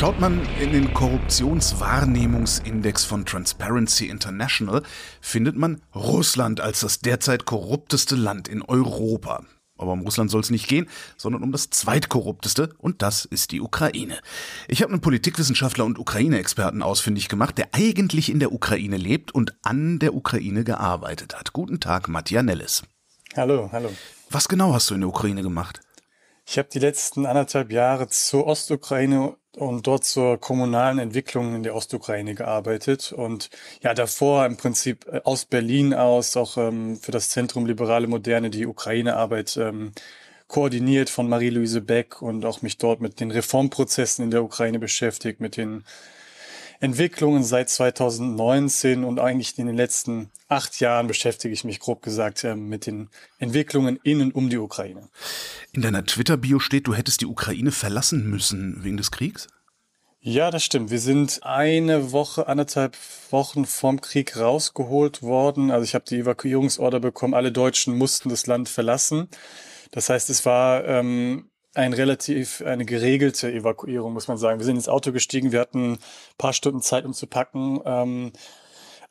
Schaut man in den Korruptionswahrnehmungsindex von Transparency International, findet man Russland als das derzeit korrupteste Land in Europa. Aber um Russland soll es nicht gehen, sondern um das zweitkorrupteste, und das ist die Ukraine. Ich habe einen Politikwissenschaftler und Ukraine-Experten ausfindig gemacht, der eigentlich in der Ukraine lebt und an der Ukraine gearbeitet hat. Guten Tag, Mattia Nellis. Hallo, hallo. Was genau hast du in der Ukraine gemacht? Ich habe die letzten anderthalb Jahre zur Ostukraine und dort zur kommunalen Entwicklung in der Ostukraine gearbeitet und ja davor im Prinzip äh, aus Berlin aus auch ähm, für das Zentrum Liberale Moderne die Ukraine-Arbeit ähm, koordiniert von Marie-Louise Beck und auch mich dort mit den Reformprozessen in der Ukraine beschäftigt, mit den Entwicklungen seit 2019 und eigentlich in den letzten acht Jahren beschäftige ich mich grob gesagt äh, mit den Entwicklungen in und um die Ukraine. In deiner Twitter-Bio steht, du hättest die Ukraine verlassen müssen wegen des Kriegs? Ja, das stimmt. Wir sind eine Woche, anderthalb Wochen vom Krieg rausgeholt worden. Also ich habe die Evakuierungsorder bekommen. Alle Deutschen mussten das Land verlassen. Das heißt, es war ähm, ein relativ eine geregelte Evakuierung, muss man sagen. Wir sind ins Auto gestiegen, wir hatten ein paar Stunden Zeit, um zu packen. Ähm,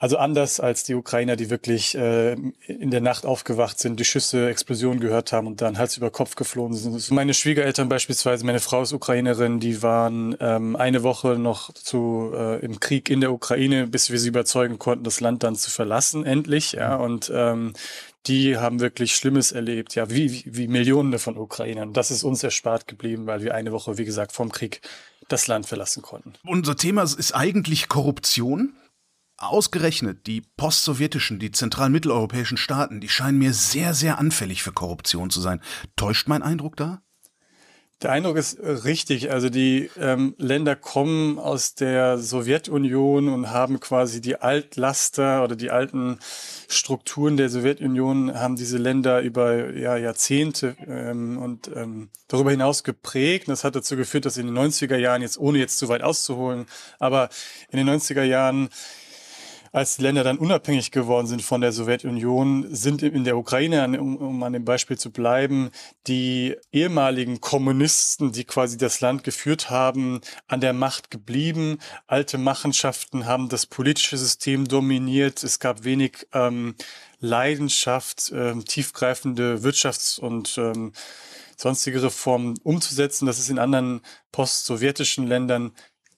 also anders als die Ukrainer, die wirklich äh, in der Nacht aufgewacht sind, die Schüsse, Explosionen gehört haben und dann Hals über Kopf geflohen sind. Meine Schwiegereltern beispielsweise, meine Frau ist Ukrainerin, die waren ähm, eine Woche noch zu äh, im Krieg in der Ukraine, bis wir sie überzeugen konnten, das Land dann zu verlassen, endlich. Ja, und ähm, die haben wirklich Schlimmes erlebt, ja, wie, wie, Millionen von Ukrainern. Das ist uns erspart geblieben, weil wir eine Woche, wie gesagt, vom Krieg das Land verlassen konnten. Unser Thema ist eigentlich Korruption. Ausgerechnet die postsowjetischen, die zentralmitteleuropäischen Staaten, die scheinen mir sehr, sehr anfällig für Korruption zu sein. Täuscht mein Eindruck da? Der Eindruck ist äh, richtig. Also die ähm, Länder kommen aus der Sowjetunion und haben quasi die Altlaster oder die alten Strukturen der Sowjetunion haben diese Länder über ja, Jahrzehnte ähm, und ähm, darüber hinaus geprägt. Und das hat dazu geführt, dass in den 90er Jahren, jetzt ohne jetzt zu weit auszuholen, aber in den 90er Jahren als die Länder dann unabhängig geworden sind von der Sowjetunion, sind in der Ukraine, um, um an dem Beispiel zu bleiben, die ehemaligen Kommunisten, die quasi das Land geführt haben, an der Macht geblieben. Alte Machenschaften haben das politische System dominiert. Es gab wenig ähm, Leidenschaft, ähm, tiefgreifende Wirtschafts- und ähm, sonstige Reformen umzusetzen. Das ist in anderen post-sowjetischen Ländern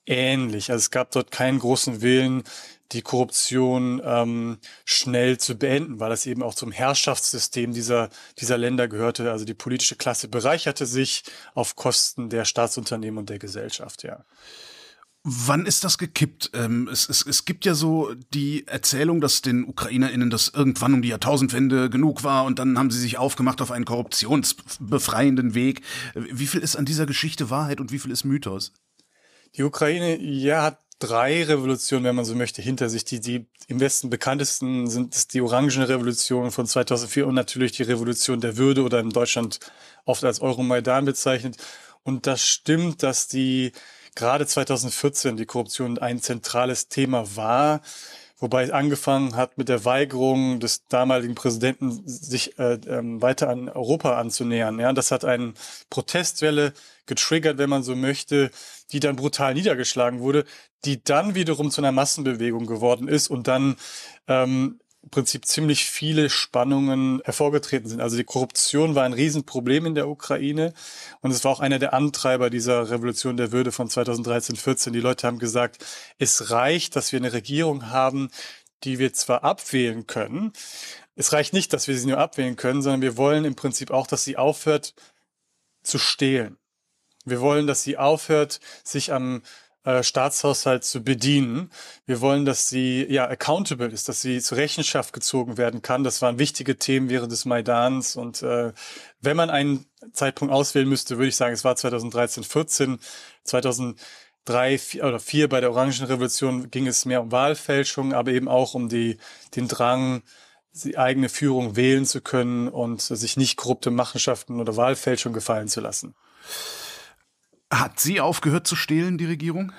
ähnlich. Also es gab dort keinen großen Willen, die Korruption ähm, schnell zu beenden, weil es eben auch zum Herrschaftssystem dieser, dieser Länder gehörte. Also die politische Klasse bereicherte sich auf Kosten der Staatsunternehmen und der Gesellschaft, ja. Wann ist das gekippt? Ähm, es, es, es gibt ja so die Erzählung, dass den UkrainerInnen das irgendwann um die Jahrtausendwende genug war und dann haben sie sich aufgemacht auf einen korruptionsbefreienden Weg. Wie viel ist an dieser Geschichte Wahrheit und wie viel ist Mythos? Die Ukraine, ja, hat drei Revolutionen, wenn man so möchte, hinter sich. Die, die im Westen bekanntesten sind die Orangenrevolution von 2004 und natürlich die Revolution der Würde oder in Deutschland oft als Euromaidan bezeichnet. Und das stimmt, dass die gerade 2014 die Korruption ein zentrales Thema war. Wobei es angefangen hat mit der Weigerung des damaligen Präsidenten, sich äh, ähm, weiter an Europa anzunähern. Ja, das hat eine Protestwelle getriggert, wenn man so möchte, die dann brutal niedergeschlagen wurde, die dann wiederum zu einer Massenbewegung geworden ist und dann ähm, im Prinzip ziemlich viele Spannungen hervorgetreten sind. Also die Korruption war ein Riesenproblem in der Ukraine und es war auch einer der Antreiber dieser Revolution der Würde von 2013, 14. Die Leute haben gesagt, es reicht, dass wir eine Regierung haben, die wir zwar abwählen können. Es reicht nicht, dass wir sie nur abwählen können, sondern wir wollen im Prinzip auch, dass sie aufhört zu stehlen. Wir wollen, dass sie aufhört, sich am äh, Staatshaushalt zu bedienen. Wir wollen, dass sie ja accountable ist, dass sie zur Rechenschaft gezogen werden kann. Das waren wichtige Themen während des Maidans. Und äh, wenn man einen Zeitpunkt auswählen müsste, würde ich sagen, es war 2013, 14, 2003 vier, oder vier bei der Orangenrevolution ging es mehr um Wahlfälschung, aber eben auch um die, den Drang, die eigene Führung wählen zu können und sich nicht korrupte Machenschaften oder Wahlfälschung gefallen zu lassen. Hat sie aufgehört zu stehlen, die Regierung?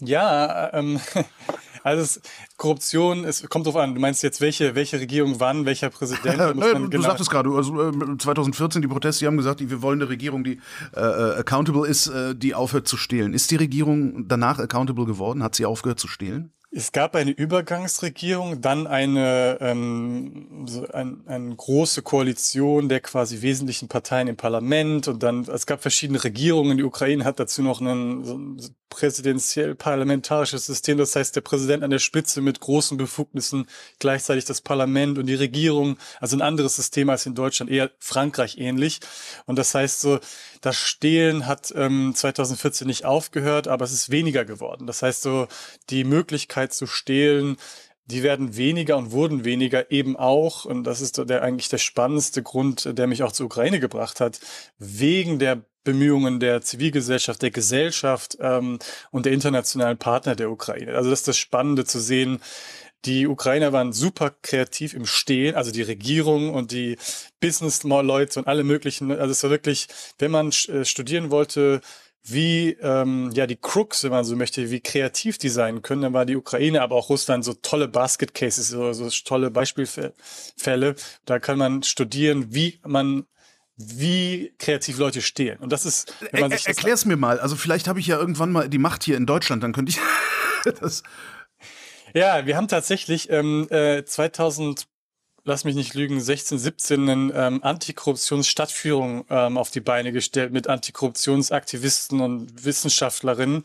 Ja, ähm, Also es, Korruption, es kommt drauf an. Du meinst jetzt, welche, welche Regierung wann, welcher Präsident? Äh, du genau sagtest gerade, also 2014 die Proteste, die haben gesagt, wir wollen eine Regierung, die äh, äh, accountable ist, äh, die aufhört zu stehlen. Ist die Regierung danach accountable geworden? Hat sie aufgehört zu stehlen? Es gab eine Übergangsregierung, dann eine, ähm, so ein, eine große Koalition der quasi wesentlichen Parteien im Parlament und dann, es gab verschiedene Regierungen. Die Ukraine hat dazu noch einen, so ein präsidentiell-parlamentarisches System. Das heißt, der Präsident an der Spitze mit großen Befugnissen, gleichzeitig das Parlament und die Regierung. Also ein anderes System als in Deutschland, eher Frankreich ähnlich. Und das heißt so, das Stehlen hat ähm, 2014 nicht aufgehört, aber es ist weniger geworden. Das heißt so, die Möglichkeit zu stehlen, die werden weniger und wurden weniger eben auch, und das ist der eigentlich der spannendste Grund, der mich auch zur Ukraine gebracht hat, wegen der Bemühungen der Zivilgesellschaft, der Gesellschaft ähm, und der internationalen Partner der Ukraine. Also das ist das Spannende zu sehen. Die Ukrainer waren super kreativ im Stehen, also die Regierung und die Business-Leute und alle möglichen. Also es war wirklich, wenn man äh, studieren wollte, wie ähm, ja die Crooks, wenn man so möchte, wie kreativ die sein können, dann war die Ukraine, aber auch Russland so tolle Basket Cases, so, so tolle Beispielfälle. Da kann man studieren, wie man wie kreativ Leute stehen. Und das ist, wenn man sich er, Erklär's mir mal. Also vielleicht habe ich ja irgendwann mal die Macht hier in Deutschland, dann könnte ich das. Ja, wir haben tatsächlich ähm, äh, 2000 lass mich nicht lügen, 16, 17 eine ähm, Antikorruptionsstadtführung ähm, auf die Beine gestellt mit Antikorruptionsaktivisten und Wissenschaftlerinnen.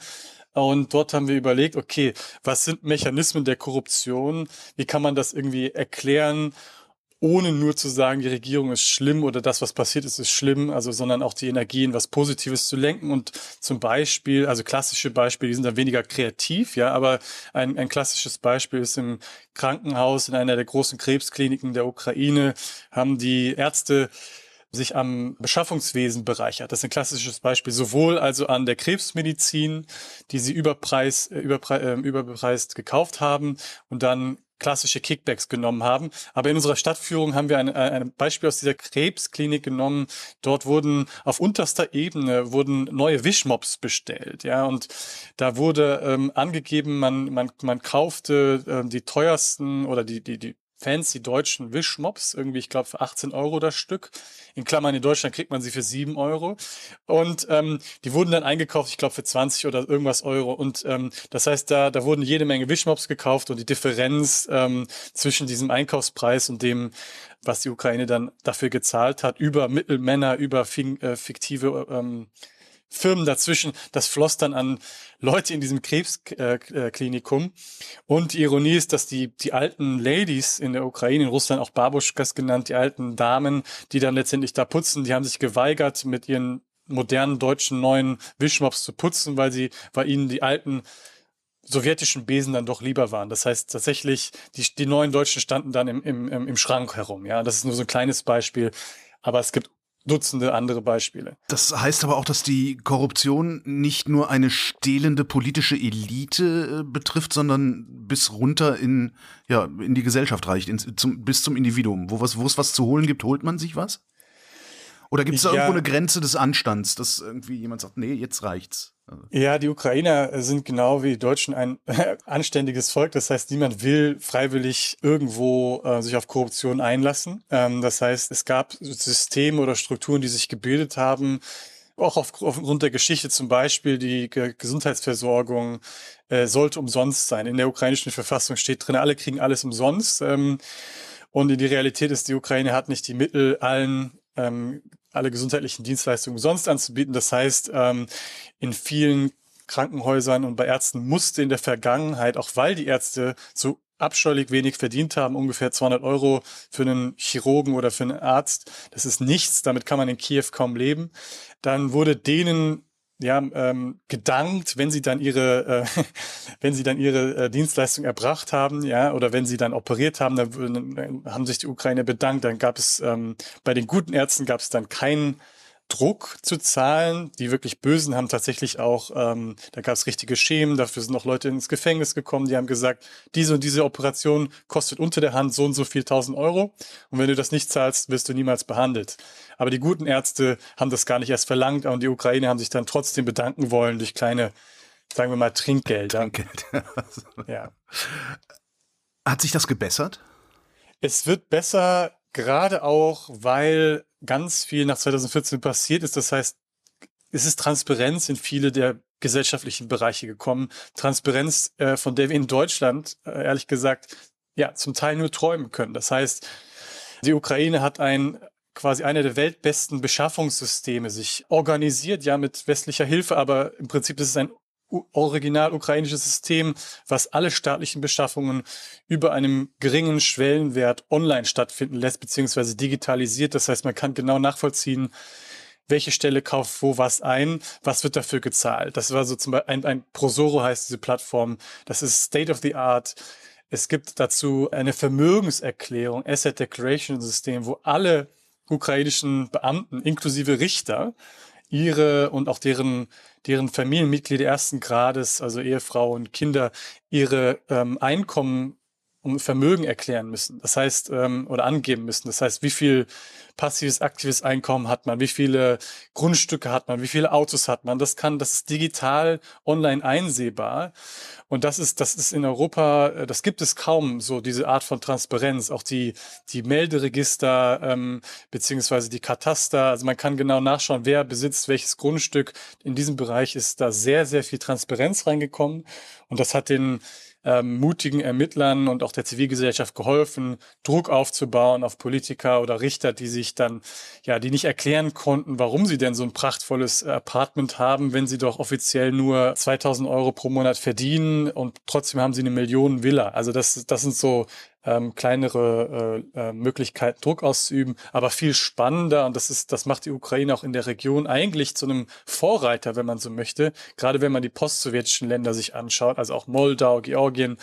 Und dort haben wir überlegt, okay, was sind Mechanismen der Korruption? Wie kann man das irgendwie erklären? Ohne nur zu sagen, die Regierung ist schlimm oder das, was passiert ist, ist schlimm, also sondern auch die Energie in was Positives zu lenken und zum Beispiel, also klassische Beispiele, die sind dann weniger kreativ, ja, aber ein, ein klassisches Beispiel ist im Krankenhaus in einer der großen Krebskliniken der Ukraine haben die Ärzte sich am Beschaffungswesen bereichert. Das ist ein klassisches Beispiel, sowohl also an der Krebsmedizin, die sie überpreis, äh, überpre, äh, überbepreist gekauft haben und dann klassische Kickbacks genommen haben. Aber in unserer Stadtführung haben wir ein, ein Beispiel aus dieser Krebsklinik genommen. Dort wurden auf unterster Ebene wurden neue Wischmops bestellt, ja, und da wurde ähm, angegeben, man man man kaufte ähm, die teuersten oder die die die fancy deutschen Wischmops, irgendwie, ich glaube, für 18 Euro das Stück. In Klammern in Deutschland kriegt man sie für 7 Euro. Und ähm, die wurden dann eingekauft, ich glaube, für 20 oder irgendwas Euro. Und ähm, das heißt, da, da wurden jede Menge Wischmops gekauft und die Differenz ähm, zwischen diesem Einkaufspreis und dem, was die Ukraine dann dafür gezahlt hat, über Mittelmänner, über äh, fiktive ähm, Firmen dazwischen. Das floss dann an Leute in diesem Krebsklinikum. Und die Ironie ist, dass die, die alten Ladies in der Ukraine, in Russland auch Babuschkas genannt, die alten Damen, die dann letztendlich da putzen, die haben sich geweigert, mit ihren modernen deutschen neuen Wischmops zu putzen, weil sie, weil ihnen die alten sowjetischen Besen dann doch lieber waren. Das heißt tatsächlich, die, die neuen Deutschen standen dann im, im, im Schrank herum. Ja, das ist nur so ein kleines Beispiel. Aber es gibt Dutzende andere Beispiele. Das heißt aber auch, dass die Korruption nicht nur eine stehlende politische Elite äh, betrifft, sondern bis runter in, ja, in die Gesellschaft reicht, in, zum, bis zum Individuum. Wo, was, wo es was zu holen gibt, holt man sich was? Oder gibt es da ja. irgendwo eine Grenze des Anstands, dass irgendwie jemand sagt, nee, jetzt reicht's? Also ja, die Ukrainer sind genau wie die Deutschen ein anständiges Volk. Das heißt, niemand will freiwillig irgendwo äh, sich auf Korruption einlassen. Ähm, das heißt, es gab Systeme oder Strukturen, die sich gebildet haben, auch auf, aufgrund der Geschichte zum Beispiel die Gesundheitsversorgung äh, sollte umsonst sein. In der ukrainischen Verfassung steht drin, alle kriegen alles umsonst. Ähm, und die Realität ist, die Ukraine hat nicht die Mittel, allen ähm, alle gesundheitlichen Dienstleistungen umsonst anzubieten. Das heißt, ähm, in vielen Krankenhäusern und bei Ärzten musste in der Vergangenheit, auch weil die Ärzte so abscheulich wenig verdient haben, ungefähr 200 Euro für einen Chirurgen oder für einen Arzt. Das ist nichts, damit kann man in Kiew kaum leben. Dann wurde denen ja, ähm, gedankt, wenn sie dann ihre, äh, wenn sie dann ihre äh, Dienstleistung erbracht haben, ja, oder wenn sie dann operiert haben, dann, dann haben sich die Ukraine bedankt. Dann gab es ähm, bei den guten Ärzten gab es dann keinen Druck zu zahlen. Die wirklich Bösen haben tatsächlich auch, ähm, da gab es richtige Schemen, dafür sind auch Leute ins Gefängnis gekommen, die haben gesagt, diese und diese Operation kostet unter der Hand so und so viel tausend Euro und wenn du das nicht zahlst, wirst du niemals behandelt. Aber die guten Ärzte haben das gar nicht erst verlangt und die Ukraine haben sich dann trotzdem bedanken wollen durch kleine sagen wir mal, Trinkgeld. Trinkgeld. ja. Hat sich das gebessert? Es wird besser, gerade auch, weil ganz viel nach 2014 passiert ist. Das heißt, es ist Transparenz in viele der gesellschaftlichen Bereiche gekommen. Transparenz, äh, von der wir in Deutschland, äh, ehrlich gesagt, ja, zum Teil nur träumen können. Das heißt, die Ukraine hat ein quasi einer der weltbesten Beschaffungssysteme sich organisiert, ja, mit westlicher Hilfe, aber im Prinzip ist es ein original ukrainisches System, was alle staatlichen Beschaffungen über einem geringen Schwellenwert online stattfinden lässt, beziehungsweise digitalisiert. Das heißt, man kann genau nachvollziehen, welche Stelle kauft wo was ein, was wird dafür gezahlt. Das war so zum Beispiel ein, ein Prosoro heißt diese Plattform. Das ist State of the Art. Es gibt dazu eine Vermögenserklärung, Asset Declaration System, wo alle ukrainischen Beamten inklusive Richter ihre und auch deren deren Familienmitglieder ersten Grades, also Ehefrau und Kinder, ihre ähm, Einkommen und Vermögen erklären müssen. Das heißt, ähm, oder angeben müssen. Das heißt, wie viel passives, aktives Einkommen hat man, wie viele Grundstücke hat man, wie viele Autos hat man. Das kann, das ist digital online einsehbar. Und das ist, das ist in Europa, äh, das gibt es kaum, so diese Art von Transparenz. Auch die, die Melderegister, ähm, beziehungsweise die Kataster. Also man kann genau nachschauen, wer besitzt welches Grundstück. In diesem Bereich ist da sehr, sehr viel Transparenz reingekommen. Und das hat den, ähm, mutigen Ermittlern und auch der Zivilgesellschaft geholfen, Druck aufzubauen auf Politiker oder Richter, die sich dann, ja, die nicht erklären konnten, warum sie denn so ein prachtvolles Apartment haben, wenn sie doch offiziell nur 2000 Euro pro Monat verdienen und trotzdem haben sie eine Million Villa. Also das, das sind so ähm, kleinere äh, äh, Möglichkeiten, Druck auszuüben, aber viel spannender und das ist, das macht die Ukraine auch in der Region eigentlich zu einem Vorreiter, wenn man so möchte. Gerade wenn man die postsowjetischen Länder sich anschaut, also auch Moldau, Georgien,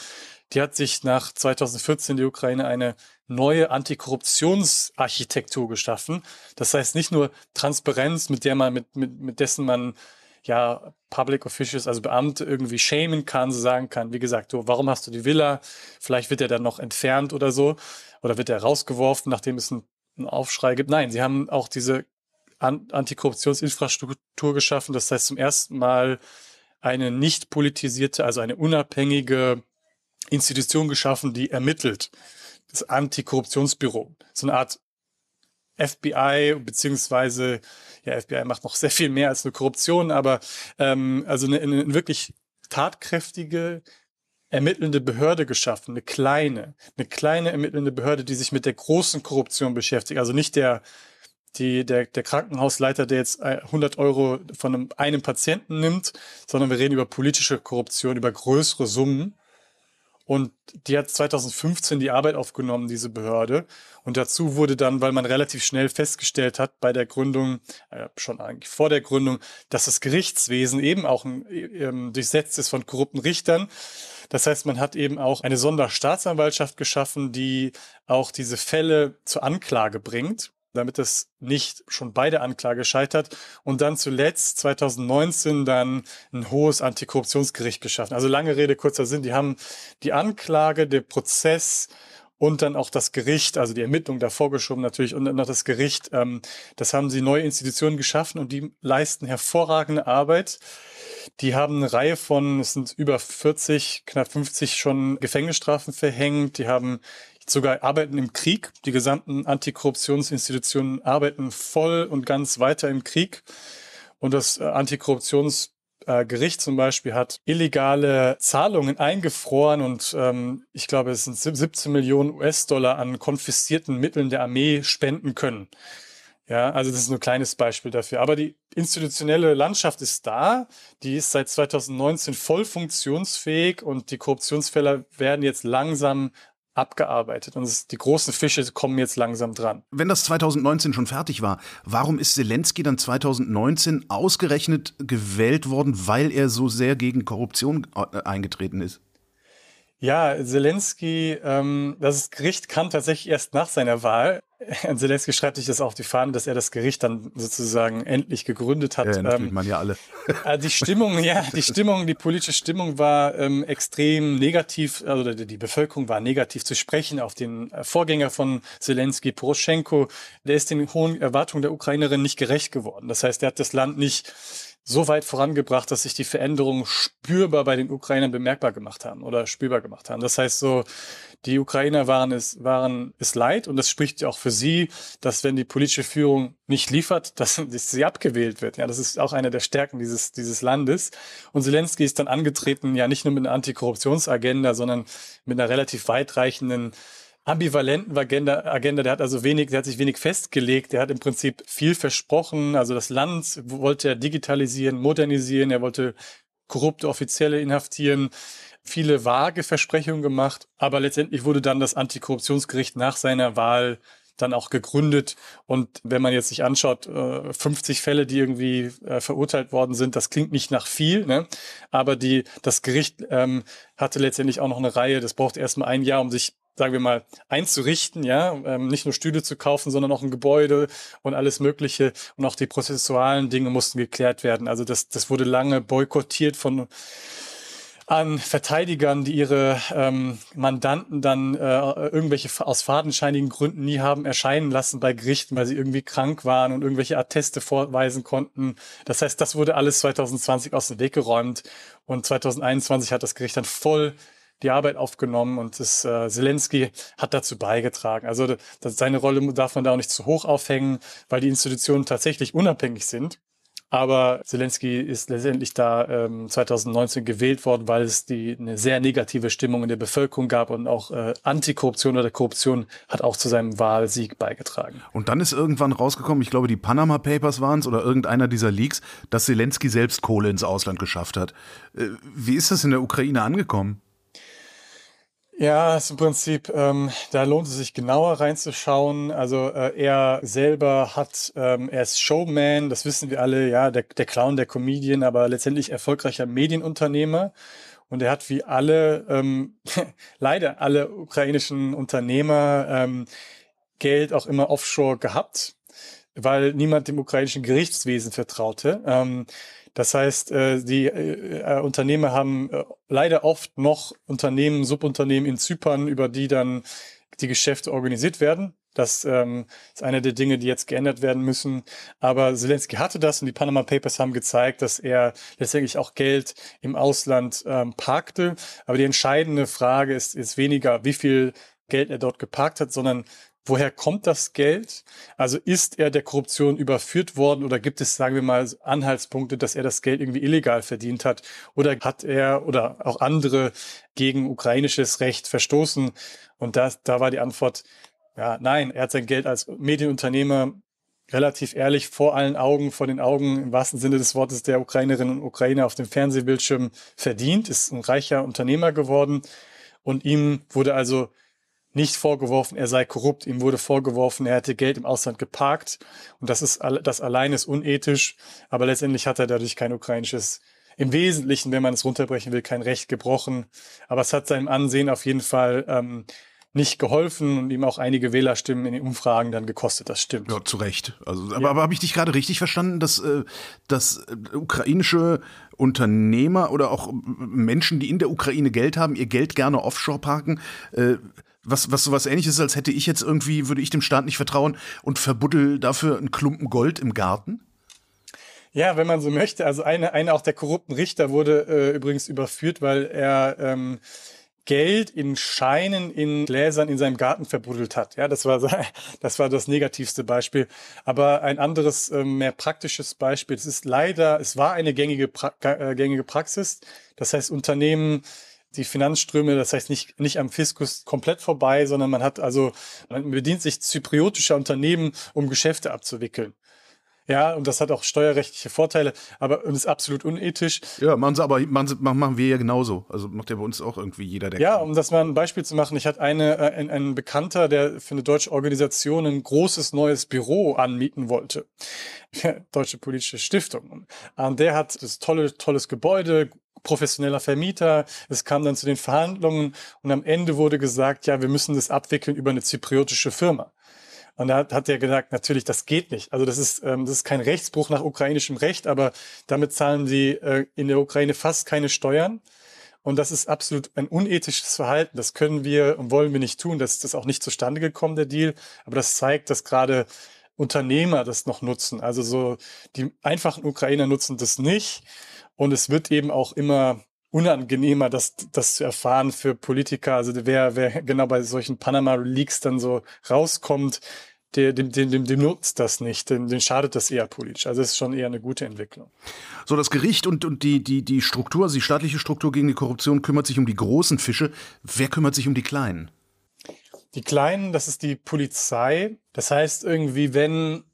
die hat sich nach 2014 die Ukraine eine neue Antikorruptionsarchitektur geschaffen. Das heißt nicht nur Transparenz, mit der man, mit, mit, mit dessen man ja, Public Officials, also Beamte irgendwie schämen kann, so sagen kann, wie gesagt, du, warum hast du die Villa? Vielleicht wird er dann noch entfernt oder so. Oder wird er rausgeworfen, nachdem es einen, Aufschrei gibt. Nein, sie haben auch diese An Antikorruptionsinfrastruktur geschaffen. Das heißt zum ersten Mal eine nicht politisierte, also eine unabhängige Institution geschaffen, die ermittelt. Das Antikorruptionsbüro. So eine Art FBI beziehungsweise ja, FBI macht noch sehr viel mehr als nur Korruption, aber ähm, also eine, eine wirklich tatkräftige ermittelnde Behörde geschaffen, eine kleine, eine kleine ermittelnde Behörde, die sich mit der großen Korruption beschäftigt. Also nicht der, die, der, der Krankenhausleiter, der jetzt 100 Euro von einem, einem Patienten nimmt, sondern wir reden über politische Korruption, über größere Summen. Und die hat 2015 die Arbeit aufgenommen, diese Behörde. Und dazu wurde dann, weil man relativ schnell festgestellt hat bei der Gründung, äh, schon eigentlich vor der Gründung, dass das Gerichtswesen eben auch ein, äh, durchsetzt ist von korrupten Richtern. Das heißt, man hat eben auch eine Sonderstaatsanwaltschaft geschaffen, die auch diese Fälle zur Anklage bringt damit es nicht schon bei der Anklage scheitert. Und dann zuletzt 2019 dann ein hohes Antikorruptionsgericht geschaffen. Also lange Rede, kurzer Sinn. Die haben die Anklage, der Prozess und dann auch das Gericht, also die Ermittlung davor geschoben natürlich und dann noch das Gericht. Ähm, das haben sie neue Institutionen geschaffen und die leisten hervorragende Arbeit. Die haben eine Reihe von, es sind über 40, knapp 50 schon Gefängnisstrafen verhängt. Die haben sogar arbeiten im Krieg. Die gesamten Antikorruptionsinstitutionen arbeiten voll und ganz weiter im Krieg. Und das äh, Antikorruptionsgericht zum Beispiel hat illegale Zahlungen eingefroren und ähm, ich glaube, es sind 17 Millionen US-Dollar an konfiszierten Mitteln der Armee spenden können. Ja, also das ist nur ein kleines Beispiel dafür. Aber die institutionelle Landschaft ist da. Die ist seit 2019 voll funktionsfähig und die Korruptionsfälle werden jetzt langsam abgearbeitet und es, die großen Fische kommen jetzt langsam dran. Wenn das 2019 schon fertig war, warum ist Zelensky dann 2019 ausgerechnet gewählt worden, weil er so sehr gegen Korruption äh, eingetreten ist? Ja, Zelensky, ähm, das Gericht kam tatsächlich erst nach seiner Wahl. Zelensky schreibt sich das auf die Fahne, dass er das Gericht dann sozusagen endlich gegründet hat. Ja, natürlich, ähm, man ja alle. Äh, die Stimmung, ja, die Stimmung, die politische Stimmung war ähm, extrem negativ, also die Bevölkerung war negativ zu sprechen auf den Vorgänger von Zelensky, Poroschenko. Der ist den hohen Erwartungen der Ukrainerin nicht gerecht geworden. Das heißt, er hat das Land nicht so weit vorangebracht, dass sich die Veränderungen spürbar bei den Ukrainern bemerkbar gemacht haben oder spürbar gemacht haben. Das heißt so, die Ukrainer waren es, waren es leid und das spricht ja auch für sie, dass wenn die politische Führung nicht liefert, dass, dass sie abgewählt wird. Ja, das ist auch eine der Stärken dieses, dieses Landes. Und Zelensky ist dann angetreten, ja nicht nur mit einer Antikorruptionsagenda, sondern mit einer relativ weitreichenden ambivalenten Agenda, Agenda. Der hat also wenig, der hat sich wenig festgelegt. Der hat im Prinzip viel versprochen. Also das Land wollte er digitalisieren, modernisieren. Er wollte korrupte Offizielle inhaftieren. Viele vage Versprechungen gemacht. Aber letztendlich wurde dann das Antikorruptionsgericht nach seiner Wahl dann auch gegründet. Und wenn man jetzt sich anschaut, 50 äh, Fälle, die irgendwie äh, verurteilt worden sind, das klingt nicht nach viel, ne? aber die, das Gericht ähm, hatte letztendlich auch noch eine Reihe, das braucht erstmal ein Jahr, um sich sagen wir mal, einzurichten, ja, ähm, nicht nur Stühle zu kaufen, sondern auch ein Gebäude und alles Mögliche. Und auch die prozessualen Dinge mussten geklärt werden. Also das, das wurde lange boykottiert von an Verteidigern, die ihre ähm, Mandanten dann äh, irgendwelche aus fadenscheinigen Gründen nie haben erscheinen lassen bei Gerichten, weil sie irgendwie krank waren und irgendwelche Atteste vorweisen konnten. Das heißt, das wurde alles 2020 aus dem Weg geräumt und 2021 hat das Gericht dann voll die Arbeit aufgenommen und das, äh, Zelensky hat dazu beigetragen. Also das, seine Rolle darf man da auch nicht zu hoch aufhängen, weil die Institutionen tatsächlich unabhängig sind. Aber Zelensky ist letztendlich da ähm, 2019 gewählt worden, weil es die eine sehr negative Stimmung in der Bevölkerung gab und auch äh, Antikorruption oder Korruption hat auch zu seinem Wahlsieg beigetragen. Und dann ist irgendwann rausgekommen, ich glaube, die Panama Papers waren es oder irgendeiner dieser Leaks, dass Zelensky selbst Kohle ins Ausland geschafft hat. Äh, wie ist das in der Ukraine angekommen? Ja, ist im Prinzip, ähm, da lohnt es sich genauer reinzuschauen. Also äh, er selber hat, ähm, er ist Showman, das wissen wir alle, ja, der, der Clown, der Comedian, aber letztendlich erfolgreicher Medienunternehmer. Und er hat wie alle, ähm, leider alle ukrainischen Unternehmer ähm, Geld auch immer offshore gehabt, weil niemand dem ukrainischen Gerichtswesen vertraute. Ähm, das heißt, äh, die äh, äh, Unternehmer haben leider oft noch Unternehmen, Subunternehmen in Zypern, über die dann die Geschäfte organisiert werden. Das ähm, ist eine der Dinge, die jetzt geändert werden müssen. Aber Zelensky hatte das und die Panama Papers haben gezeigt, dass er letztendlich auch Geld im Ausland ähm, parkte. Aber die entscheidende Frage ist, ist weniger, wie viel Geld er dort geparkt hat, sondern Woher kommt das Geld? Also ist er der Korruption überführt worden oder gibt es, sagen wir mal, Anhaltspunkte, dass er das Geld irgendwie illegal verdient hat? Oder hat er oder auch andere gegen ukrainisches Recht verstoßen? Und das, da war die Antwort, ja, nein, er hat sein Geld als Medienunternehmer relativ ehrlich vor allen Augen, vor den Augen im wahrsten Sinne des Wortes der Ukrainerinnen und Ukrainer auf dem Fernsehbildschirm verdient, ist ein reicher Unternehmer geworden. Und ihm wurde also nicht vorgeworfen, er sei korrupt. Ihm wurde vorgeworfen, er hätte Geld im Ausland geparkt. Und das ist, das allein ist unethisch. Aber letztendlich hat er dadurch kein ukrainisches, im Wesentlichen, wenn man es runterbrechen will, kein Recht gebrochen. Aber es hat seinem Ansehen auf jeden Fall ähm, nicht geholfen und ihm auch einige Wählerstimmen in den Umfragen dann gekostet. Das stimmt. Ja, zu Recht. Also, aber, ja. aber habe ich dich gerade richtig verstanden, dass, äh, dass äh, ukrainische Unternehmer oder auch Menschen, die in der Ukraine Geld haben, ihr Geld gerne offshore parken, äh, was, was sowas ähnliches ist, als hätte ich jetzt irgendwie, würde ich dem Staat nicht vertrauen und verbuddel dafür einen Klumpen Gold im Garten? Ja, wenn man so möchte. Also eine, eine auch der korrupten Richter wurde äh, übrigens überführt, weil er ähm, Geld in Scheinen in Gläsern in seinem Garten verbuddelt hat. Ja, das war das war das negativste Beispiel. Aber ein anderes äh, mehr praktisches Beispiel. Es ist leider, es war eine gängige pra äh, gängige Praxis. Das heißt, Unternehmen die Finanzströme, das heißt nicht, nicht am Fiskus komplett vorbei, sondern man hat also, man bedient sich zypriotischer Unternehmen, um Geschäfte abzuwickeln. Ja, und das hat auch steuerrechtliche Vorteile, aber ist absolut unethisch. Ja, machen sie aber machen, machen wir ja genauso. Also macht ja bei uns auch irgendwie jeder, der Ja, um das mal ein Beispiel zu machen, ich hatte eine, äh, ein, ein Bekannter, der für eine deutsche Organisation ein großes neues Büro anmieten wollte. Deutsche Politische Stiftung. Und der hat das tolle, tolles Gebäude, professioneller Vermieter. Es kam dann zu den Verhandlungen und am Ende wurde gesagt, ja, wir müssen das abwickeln über eine zypriotische Firma. Und da hat, er gesagt, natürlich, das geht nicht. Also das ist, ähm, das ist kein Rechtsbruch nach ukrainischem Recht, aber damit zahlen sie äh, in der Ukraine fast keine Steuern. Und das ist absolut ein unethisches Verhalten. Das können wir und wollen wir nicht tun. Das ist auch nicht zustande gekommen, der Deal. Aber das zeigt, dass gerade Unternehmer das noch nutzen. Also so die einfachen Ukrainer nutzen das nicht. Und es wird eben auch immer unangenehmer, das, das zu erfahren für Politiker. Also wer, wer genau bei solchen Panama Leaks dann so rauskommt, der, dem, dem, dem, dem nutzt das nicht, dem, dem schadet das eher politisch. Also es ist schon eher eine gute Entwicklung. So, das Gericht und, und die, die, die Struktur, also die staatliche Struktur gegen die Korruption kümmert sich um die großen Fische. Wer kümmert sich um die kleinen? Die kleinen, das ist die Polizei. Das heißt irgendwie, wenn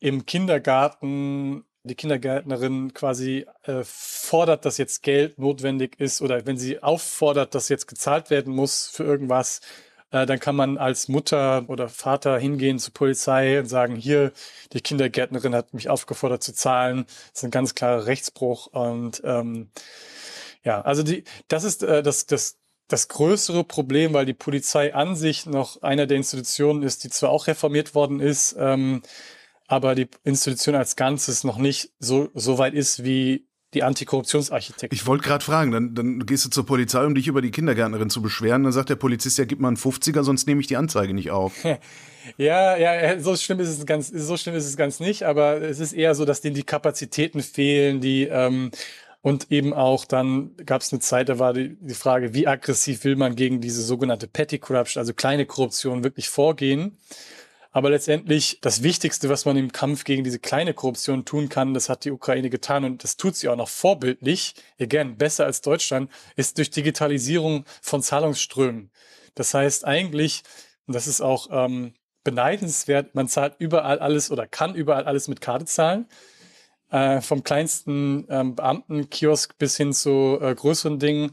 im Kindergarten die Kindergärtnerin quasi äh, fordert, dass jetzt Geld notwendig ist oder wenn sie auffordert, dass jetzt gezahlt werden muss für irgendwas, äh, dann kann man als Mutter oder Vater hingehen zur Polizei und sagen, hier, die Kindergärtnerin hat mich aufgefordert zu zahlen. Das ist ein ganz klarer Rechtsbruch. Und ähm, ja, also die, das ist äh, das, das, das größere Problem, weil die Polizei an sich noch einer der Institutionen ist, die zwar auch reformiert worden ist, ähm, aber die Institution als Ganzes noch nicht so, so weit ist wie die Antikorruptionsarchitektur. Ich wollte gerade fragen, dann, dann gehst du zur Polizei, um dich über die Kindergärtnerin zu beschweren. Dann sagt der Polizist, ja, gib mal einen 50er, sonst nehme ich die Anzeige nicht auf. ja, ja, so schlimm ist es ganz, so schlimm ist es ganz nicht, aber es ist eher so, dass denen die Kapazitäten fehlen, die ähm, und eben auch dann gab es eine Zeit, da war die, die Frage, wie aggressiv will man gegen diese sogenannte Petty Corruption, also kleine Korruption, wirklich vorgehen. Aber letztendlich das Wichtigste, was man im Kampf gegen diese kleine Korruption tun kann, das hat die Ukraine getan und das tut sie auch noch vorbildlich, again, besser als Deutschland, ist durch Digitalisierung von Zahlungsströmen. Das heißt eigentlich, und das ist auch ähm, beneidenswert, man zahlt überall alles oder kann überall alles mit Karte zahlen. Äh, vom kleinsten ähm, Beamtenkiosk bis hin zu äh, größeren Dingen.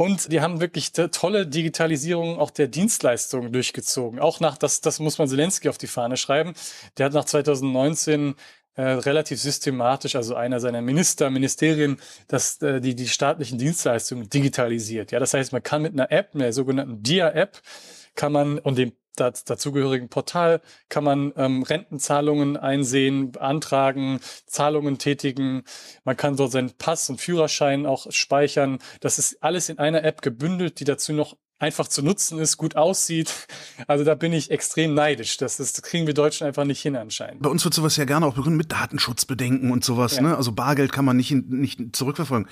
Und die haben wirklich tolle Digitalisierung auch der Dienstleistungen durchgezogen. Auch nach, das, das muss man Zelensky auf die Fahne schreiben. Der hat nach 2019 äh, relativ systematisch, also einer seiner Minister, Ministerien, dass äh, die, die staatlichen Dienstleistungen digitalisiert. Ja, das heißt, man kann mit einer App, einer sogenannten DIA-App, kann man und dem dazugehörigen Portal kann man ähm, Rentenzahlungen einsehen, beantragen, Zahlungen tätigen. Man kann dort seinen Pass und Führerschein auch speichern. Das ist alles in einer App gebündelt, die dazu noch einfach zu nutzen ist, gut aussieht. Also da bin ich extrem neidisch. Das, das kriegen wir Deutschen einfach nicht hin anscheinend. Bei uns wird sowas ja gerne auch begründet mit Datenschutzbedenken und sowas. Ja. Ne? Also Bargeld kann man nicht, nicht zurückverfolgen.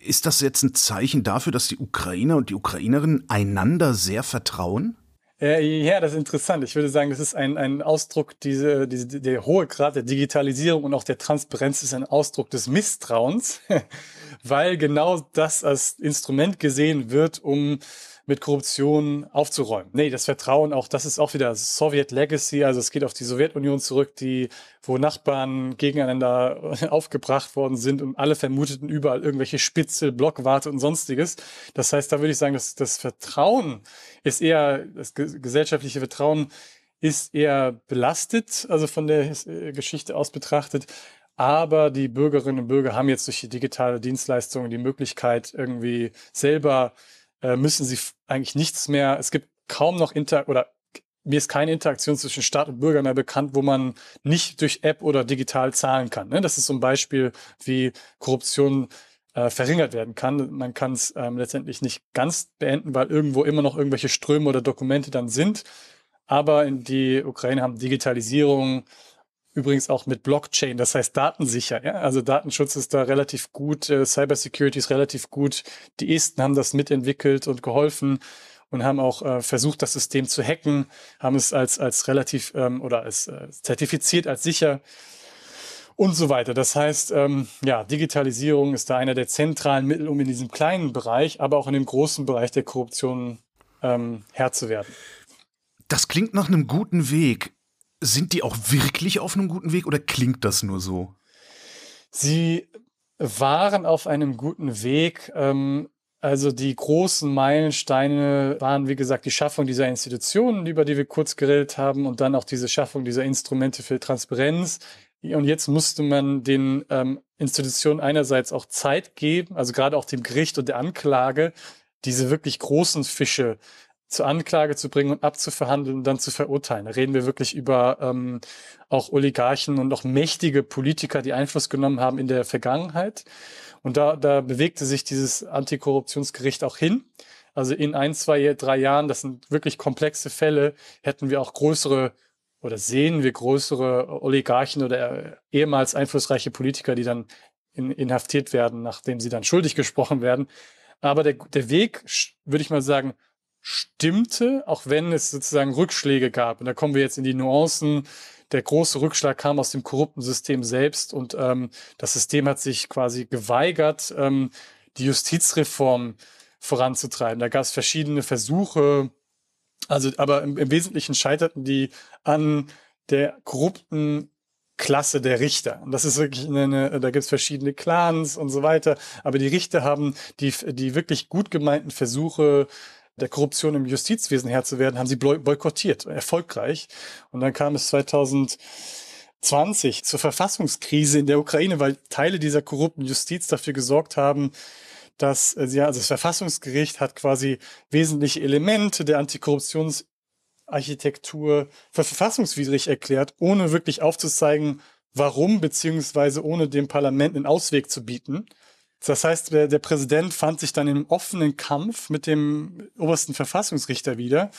Ist das jetzt ein Zeichen dafür, dass die Ukrainer und die Ukrainerinnen einander sehr vertrauen? Äh, ja, das ist interessant. Ich würde sagen, das ist ein, ein Ausdruck, diese, diese, der hohe Grad der Digitalisierung und auch der Transparenz ist ein Ausdruck des Misstrauens, weil genau das als Instrument gesehen wird, um mit Korruption aufzuräumen. Nee, das Vertrauen auch, das ist auch wieder Soviet Legacy, also es geht auf die Sowjetunion zurück, die, wo Nachbarn gegeneinander aufgebracht worden sind und alle vermuteten überall irgendwelche Spitzel, Blockwarte und sonstiges. Das heißt, da würde ich sagen, dass das Vertrauen ist eher, das gesellschaftliche Vertrauen ist eher belastet, also von der äh, Geschichte aus betrachtet. Aber die Bürgerinnen und Bürger haben jetzt durch die digitale Dienstleistung die Möglichkeit, irgendwie selber äh, müssen sie eigentlich nichts mehr, es gibt kaum noch Inter oder mir ist keine Interaktion zwischen Staat und Bürger mehr bekannt, wo man nicht durch App oder digital zahlen kann. Ne? Das ist so ein Beispiel, wie Korruption äh, verringert werden kann. Man kann es ähm, letztendlich nicht ganz beenden, weil irgendwo immer noch irgendwelche Ströme oder Dokumente dann sind. Aber in die Ukraine haben Digitalisierung, Übrigens auch mit Blockchain, das heißt datensicher. Ja? Also Datenschutz ist da relativ gut, äh, Cybersecurity ist relativ gut. Die Esten haben das mitentwickelt und geholfen und haben auch äh, versucht, das System zu hacken, haben es als, als relativ ähm, oder als äh, zertifiziert als sicher und so weiter. Das heißt, ähm, ja, Digitalisierung ist da einer der zentralen Mittel, um in diesem kleinen Bereich, aber auch in dem großen Bereich der Korruption ähm, Herr zu werden. Das klingt nach einem guten Weg. Sind die auch wirklich auf einem guten Weg oder klingt das nur so? Sie waren auf einem guten Weg. Ähm, also die großen Meilensteine waren, wie gesagt, die Schaffung dieser Institutionen, über die wir kurz geredet haben, und dann auch diese Schaffung dieser Instrumente für Transparenz. Und jetzt musste man den ähm, Institutionen einerseits auch Zeit geben, also gerade auch dem Gericht und der Anklage, diese wirklich großen Fische zur Anklage zu bringen und abzuverhandeln und dann zu verurteilen. Da reden wir wirklich über ähm, auch Oligarchen und auch mächtige Politiker, die Einfluss genommen haben in der Vergangenheit. Und da, da bewegte sich dieses Antikorruptionsgericht auch hin. Also in ein, zwei, drei Jahren, das sind wirklich komplexe Fälle, hätten wir auch größere oder sehen wir größere Oligarchen oder ehemals einflussreiche Politiker, die dann in, inhaftiert werden, nachdem sie dann schuldig gesprochen werden. Aber der, der Weg, würde ich mal sagen, stimmte, auch wenn es sozusagen Rückschläge gab. Und da kommen wir jetzt in die Nuancen. Der große Rückschlag kam aus dem korrupten System selbst und ähm, das System hat sich quasi geweigert, ähm, die Justizreform voranzutreiben. Da gab es verschiedene Versuche, also aber im, im Wesentlichen scheiterten die an der korrupten Klasse der Richter. Und das ist wirklich eine, da gibt es verschiedene Clans und so weiter. Aber die Richter haben die, die wirklich gut gemeinten Versuche, der Korruption im Justizwesen Herr zu werden, haben sie boykottiert, erfolgreich. Und dann kam es 2020 zur Verfassungskrise in der Ukraine, weil Teile dieser korrupten Justiz dafür gesorgt haben, dass äh, ja, also das Verfassungsgericht hat quasi wesentliche Elemente der Antikorruptionsarchitektur für verfassungswidrig erklärt, ohne wirklich aufzuzeigen, warum, beziehungsweise ohne dem Parlament einen Ausweg zu bieten. Das heißt, der, der Präsident fand sich dann im offenen Kampf mit dem obersten Verfassungsrichter wieder,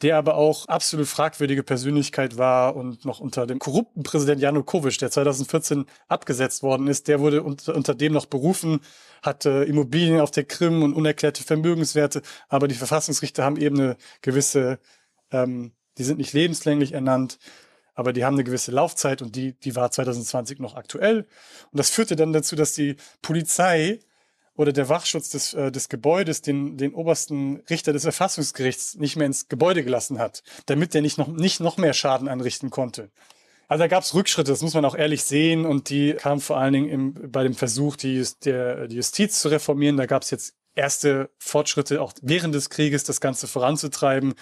der aber auch absolut fragwürdige Persönlichkeit war und noch unter dem korrupten Präsident Janukowitsch, der 2014 abgesetzt worden ist, der wurde unter, unter dem noch berufen, hatte Immobilien auf der Krim und unerklärte Vermögenswerte, aber die Verfassungsrichter haben eben eine gewisse, ähm, die sind nicht lebenslänglich ernannt, aber die haben eine gewisse Laufzeit und die, die war 2020 noch aktuell. Und das führte dann dazu, dass die Polizei oder der Wachschutz des, äh, des Gebäudes den, den obersten Richter des Verfassungsgerichts nicht mehr ins Gebäude gelassen hat, damit der nicht noch, nicht noch mehr Schaden anrichten konnte. Also da gab es Rückschritte, das muss man auch ehrlich sehen. Und die kamen vor allen Dingen im, bei dem Versuch, die, der, die Justiz zu reformieren. Da gab es jetzt erste Fortschritte, auch während des Krieges das Ganze voranzutreiben.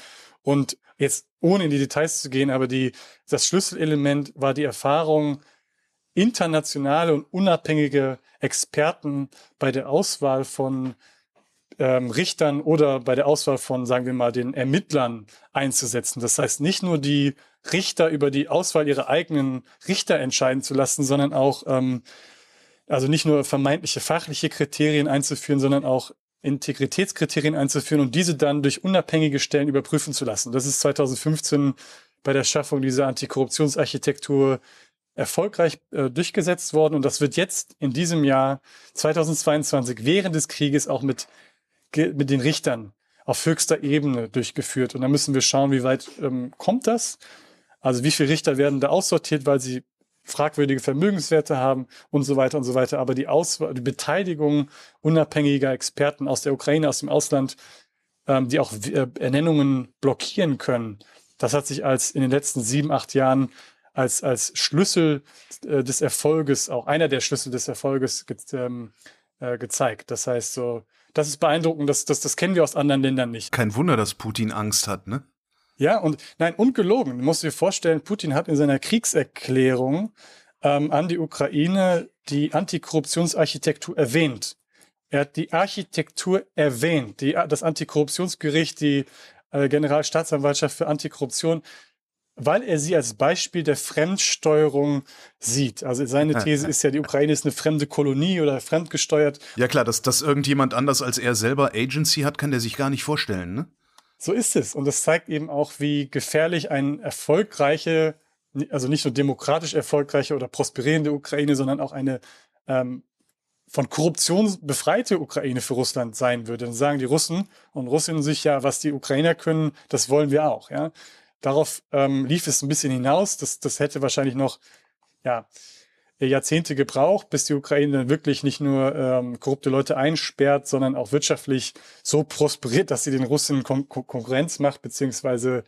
Und jetzt ohne in die Details zu gehen, aber die, das Schlüsselelement war die Erfahrung, internationale und unabhängige Experten bei der Auswahl von ähm, Richtern oder bei der Auswahl von, sagen wir mal, den Ermittlern einzusetzen. Das heißt, nicht nur die Richter über die Auswahl ihrer eigenen Richter entscheiden zu lassen, sondern auch, ähm, also nicht nur vermeintliche fachliche Kriterien einzuführen, sondern auch Integritätskriterien einzuführen und diese dann durch unabhängige Stellen überprüfen zu lassen. Das ist 2015 bei der Schaffung dieser Antikorruptionsarchitektur erfolgreich äh, durchgesetzt worden und das wird jetzt in diesem Jahr 2022 während des Krieges auch mit, mit den Richtern auf höchster Ebene durchgeführt. Und da müssen wir schauen, wie weit ähm, kommt das. Also wie viele Richter werden da aussortiert, weil sie fragwürdige Vermögenswerte haben und so weiter und so weiter. Aber die, Auswahl, die Beteiligung unabhängiger Experten aus der Ukraine, aus dem Ausland, ähm, die auch äh, Ernennungen blockieren können, das hat sich als in den letzten sieben, acht Jahren als, als Schlüssel äh, des Erfolges, auch einer der Schlüssel des Erfolges ge ähm, äh, gezeigt. Das heißt so, das ist beeindruckend, das, das, das kennen wir aus anderen Ländern nicht. Kein Wunder, dass Putin Angst hat, ne? Ja, und nein, ungelogen. Du musst dir vorstellen, Putin hat in seiner Kriegserklärung ähm, an die Ukraine die Antikorruptionsarchitektur erwähnt. Er hat die Architektur erwähnt, die, das Antikorruptionsgericht, die äh, Generalstaatsanwaltschaft für Antikorruption, weil er sie als Beispiel der Fremdsteuerung sieht. Also seine These ist ja, die Ukraine ist eine fremde Kolonie oder fremdgesteuert. Ja klar, dass, dass irgendjemand anders als er selber Agency hat, kann der sich gar nicht vorstellen, ne? So ist es. Und das zeigt eben auch, wie gefährlich eine erfolgreiche, also nicht nur demokratisch erfolgreiche oder prosperierende Ukraine, sondern auch eine ähm, von Korruption befreite Ukraine für Russland sein würde. Dann sagen die Russen und Russinnen sich ja, was die Ukrainer können, das wollen wir auch. Ja, darauf ähm, lief es ein bisschen hinaus. Das, das hätte wahrscheinlich noch ja Jahrzehnte gebraucht, bis die Ukraine dann wirklich nicht nur ähm, korrupte Leute einsperrt, sondern auch wirtschaftlich so prosperiert, dass sie den Russen Kon Konkurrenz macht, beziehungsweise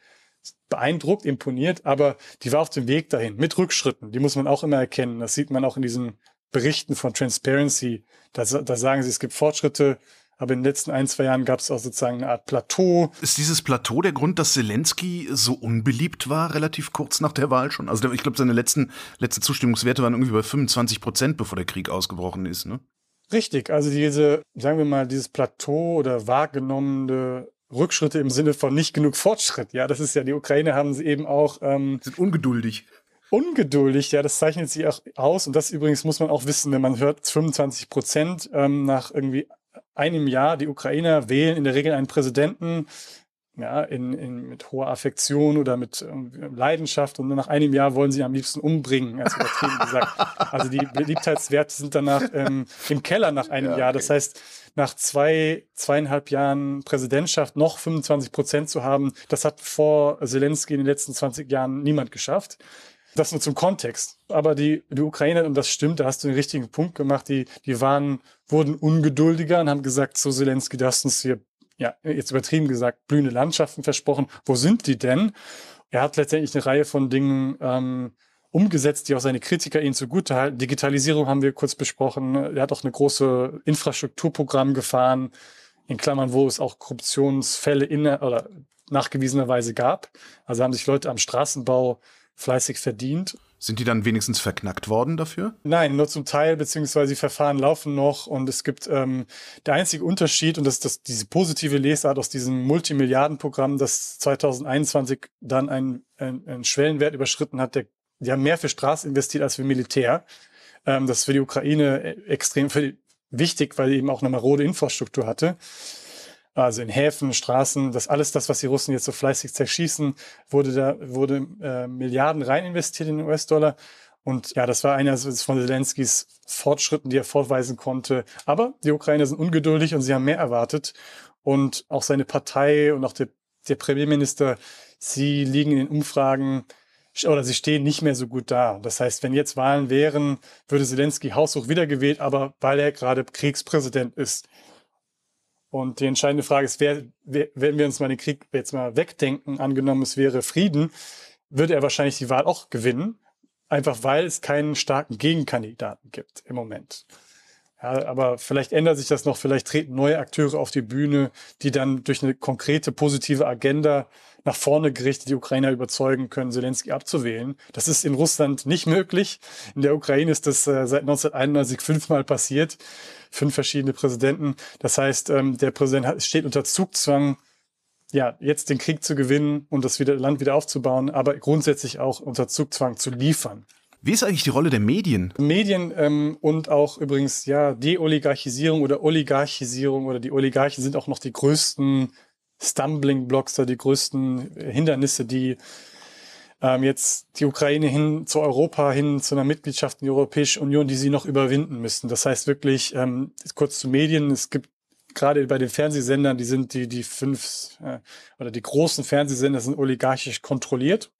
beeindruckt, imponiert. Aber die war auf dem Weg dahin, mit Rückschritten. Die muss man auch immer erkennen. Das sieht man auch in diesen Berichten von Transparency. Da, da sagen sie, es gibt Fortschritte, aber in den letzten ein, zwei Jahren gab es auch sozusagen eine Art Plateau. Ist dieses Plateau der Grund, dass Zelensky so unbeliebt war, relativ kurz nach der Wahl schon? Also ich glaube, seine letzten letzte Zustimmungswerte waren irgendwie bei 25 Prozent, bevor der Krieg ausgebrochen ist, ne? Richtig, also diese, sagen wir mal, dieses Plateau oder wahrgenommene Rückschritte im Sinne von nicht genug Fortschritt. Ja, das ist ja, die Ukraine haben sie eben auch. Ähm, sind ungeduldig. Ungeduldig, ja, das zeichnet sie auch aus. Und das übrigens muss man auch wissen, wenn man hört, 25 Prozent ähm, nach irgendwie einem Jahr, die Ukrainer wählen in der Regel einen Präsidenten ja, in, in, mit hoher Affektion oder mit äh, Leidenschaft und nach einem Jahr wollen sie ihn am liebsten umbringen, als übertrieben gesagt. Also die Beliebtheitswerte sind danach ähm, im Keller nach einem ja. Jahr. Das heißt, nach zwei, zweieinhalb Jahren Präsidentschaft noch 25 Prozent zu haben, das hat vor Zelensky in den letzten 20 Jahren niemand geschafft. Das nur zum Kontext. Aber die, die Ukrainer, und das stimmt, da hast du den richtigen Punkt gemacht, die, die waren, wurden ungeduldiger und haben gesagt, so Zelensky, du hast uns hier ja, jetzt übertrieben gesagt, blühende Landschaften versprochen. Wo sind die denn? Er hat letztendlich eine Reihe von Dingen ähm, umgesetzt, die auch seine Kritiker ihnen zugute halten. Digitalisierung haben wir kurz besprochen. Er hat auch eine große Infrastrukturprogramm gefahren, in Klammern, wo es auch Korruptionsfälle in oder nachgewiesenerweise gab. Also haben sich Leute am Straßenbau fleißig verdient. Sind die dann wenigstens verknackt worden dafür? Nein, nur zum Teil, beziehungsweise die Verfahren laufen noch und es gibt ähm, der einzige Unterschied und das ist das, diese positive Lesart aus diesem Multimilliardenprogramm, das 2021 dann einen ein Schwellenwert überschritten hat, der, die haben mehr für Straßen investiert als für Militär. Ähm, das ist für die Ukraine e, extrem für die, wichtig, weil die eben auch eine marode Infrastruktur hatte also in Häfen, Straßen, das alles das, was die Russen jetzt so fleißig zerschießen, wurde da, wurde äh, Milliarden rein investiert in den US-Dollar. Und ja, das war einer von Zelenskys Fortschritten, die er vorweisen konnte. Aber die Ukrainer sind ungeduldig und sie haben mehr erwartet. Und auch seine Partei und auch der, der Premierminister, sie liegen in den Umfragen oder sie stehen nicht mehr so gut da. Das heißt, wenn jetzt Wahlen wären, würde Zelensky haushoch wiedergewählt, aber weil er gerade Kriegspräsident ist, und die entscheidende Frage ist, wer, wer, wenn wir uns mal den Krieg jetzt mal wegdenken, angenommen es wäre Frieden, würde er wahrscheinlich die Wahl auch gewinnen, einfach weil es keinen starken Gegenkandidaten gibt im Moment. Ja, aber vielleicht ändert sich das noch, vielleicht treten neue Akteure auf die Bühne, die dann durch eine konkrete positive Agenda nach vorne gerichtet die Ukrainer überzeugen können, Zelensky abzuwählen. Das ist in Russland nicht möglich. In der Ukraine ist das äh, seit 1991 fünfmal passiert fünf verschiedene Präsidenten. Das heißt, ähm, der Präsident steht unter Zugzwang, ja, jetzt den Krieg zu gewinnen und das wieder, Land wieder aufzubauen, aber grundsätzlich auch unter Zugzwang zu liefern. Wie ist eigentlich die Rolle der Medien? Medien ähm, und auch übrigens ja Deoligarchisierung oder Oligarchisierung oder die Oligarchen sind auch noch die größten Stumbling Blocks, da die größten Hindernisse, die ähm, jetzt die Ukraine hin zu Europa, hin zu einer Mitgliedschaft in die Europäische Union, die sie noch überwinden müssten. Das heißt wirklich, ähm, kurz zu Medien, es gibt gerade bei den Fernsehsendern, die sind die, die fünf äh, oder die großen Fernsehsender sind oligarchisch kontrolliert.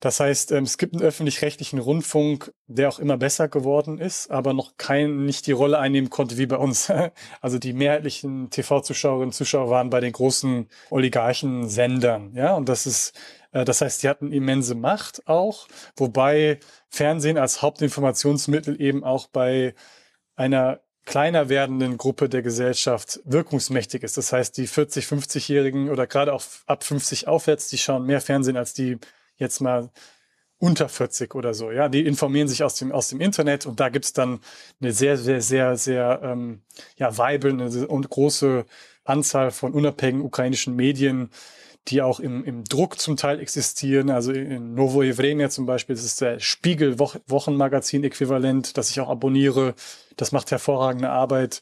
Das heißt, ähm, es gibt einen öffentlich-rechtlichen Rundfunk, der auch immer besser geworden ist, aber noch kein, nicht die Rolle einnehmen konnte wie bei uns. Also die mehrheitlichen TV-Zuschauerinnen und Zuschauer waren bei den großen Oligarchen-Sendern. Ja, und das ist äh, das heißt, sie hatten immense Macht auch, wobei Fernsehen als Hauptinformationsmittel eben auch bei einer kleiner werdenden Gruppe der Gesellschaft wirkungsmächtig ist. Das heißt, die 40, 50-Jährigen oder gerade auch ab 50 aufwärts, die schauen mehr Fernsehen als die jetzt mal unter 40 oder so. Ja, die informieren sich aus dem, aus dem Internet und da gibt's dann eine sehr, sehr, sehr, sehr ähm, ja, weibelnde und große Anzahl von unabhängigen ukrainischen Medien, die auch im, im Druck zum Teil existieren. Also in Novo Evremia zum Beispiel, das ist der Spiegel-Wochenmagazin-Äquivalent, das ich auch abonniere. Das macht hervorragende Arbeit.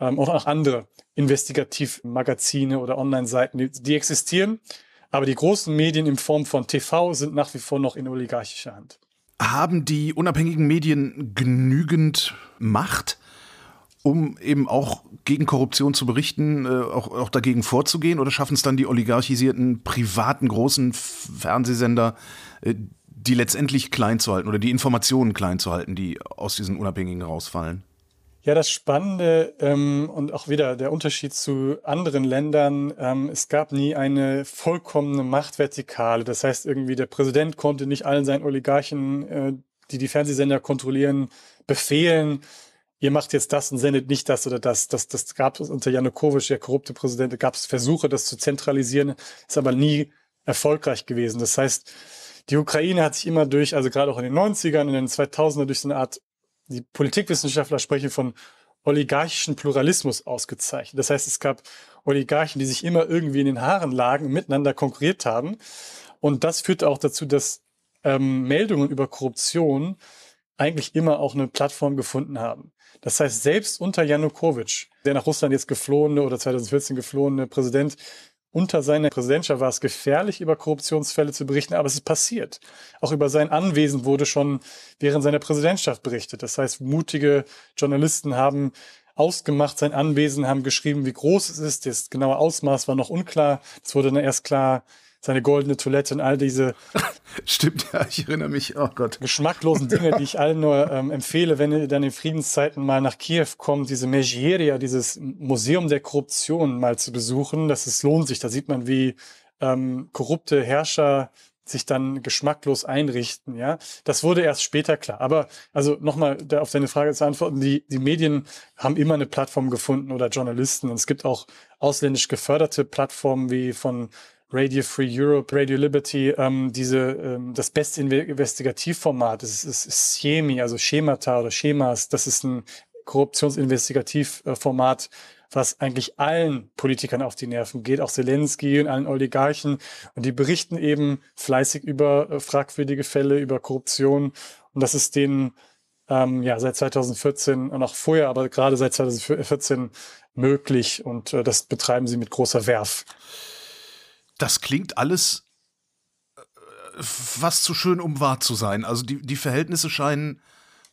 Ähm, und auch andere Investigativmagazine oder Online-Seiten, die, die existieren. Aber die großen Medien in Form von TV sind nach wie vor noch in oligarchischer Hand. Haben die unabhängigen Medien genügend Macht? um eben auch gegen Korruption zu berichten, äh, auch, auch dagegen vorzugehen? Oder schaffen es dann die oligarchisierten, privaten, großen Fernsehsender, äh, die letztendlich klein zu halten oder die Informationen klein zu halten, die aus diesen Unabhängigen rausfallen? Ja, das Spannende ähm, und auch wieder der Unterschied zu anderen Ländern, ähm, es gab nie eine vollkommene Machtvertikale. Das heißt, irgendwie der Präsident konnte nicht allen seinen Oligarchen, äh, die die Fernsehsender kontrollieren, befehlen, ihr macht jetzt das und sendet nicht das oder das. Das, das gab es unter Janukowitsch, der korrupte Präsident, gab es Versuche, das zu zentralisieren, ist aber nie erfolgreich gewesen. Das heißt, die Ukraine hat sich immer durch, also gerade auch in den 90ern, in den 2000er durch so eine Art, die Politikwissenschaftler sprechen von oligarchischen Pluralismus ausgezeichnet. Das heißt, es gab Oligarchen, die sich immer irgendwie in den Haaren lagen miteinander konkurriert haben. Und das führte auch dazu, dass ähm, Meldungen über Korruption eigentlich immer auch eine Plattform gefunden haben. Das heißt, selbst unter Janukowitsch, der nach Russland jetzt geflohene oder 2014 geflohene Präsident, unter seiner Präsidentschaft war es gefährlich, über Korruptionsfälle zu berichten, aber es ist passiert. Auch über sein Anwesen wurde schon während seiner Präsidentschaft berichtet. Das heißt, mutige Journalisten haben ausgemacht, sein Anwesen, haben geschrieben, wie groß es ist. Das genaue Ausmaß war noch unklar. Es wurde dann erst klar, seine goldene Toilette und all diese Stimmt, ja, ich erinnere mich, oh Gott. Geschmacklosen Dinge, die ich allen nur ähm, empfehle, wenn ihr dann in Friedenszeiten mal nach Kiew kommt, diese Megieria, dieses Museum der Korruption mal zu besuchen. Das ist, lohnt sich. Da sieht man, wie ähm, korrupte Herrscher sich dann geschmacklos einrichten, ja. Das wurde erst später klar. Aber also nochmal auf deine Frage zu antworten, die, die Medien haben immer eine Plattform gefunden oder Journalisten. Und es gibt auch ausländisch geförderte Plattformen wie von Radio Free Europe, Radio Liberty, ähm, diese, ähm, das beste Investigativformat, das ist, ist Schemi, also Schemata oder Schemas, das ist ein Korruptionsinvestigativformat, was eigentlich allen Politikern auf die Nerven geht, auch Zelensky und allen Oligarchen. Und die berichten eben fleißig über äh, fragwürdige Fälle, über Korruption. Und das ist denen ähm, ja seit 2014 und auch vorher, aber gerade seit 2014 möglich. Und äh, das betreiben sie mit großer Werf das klingt alles äh, fast zu schön, um wahr zu sein. Also die, die Verhältnisse scheinen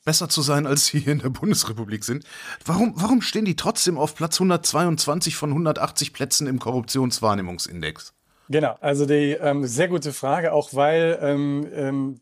besser zu sein, als sie hier in der Bundesrepublik sind. Warum, warum stehen die trotzdem auf Platz 122 von 180 Plätzen im Korruptionswahrnehmungsindex? Genau, also die ähm, sehr gute Frage, auch weil ähm, ähm,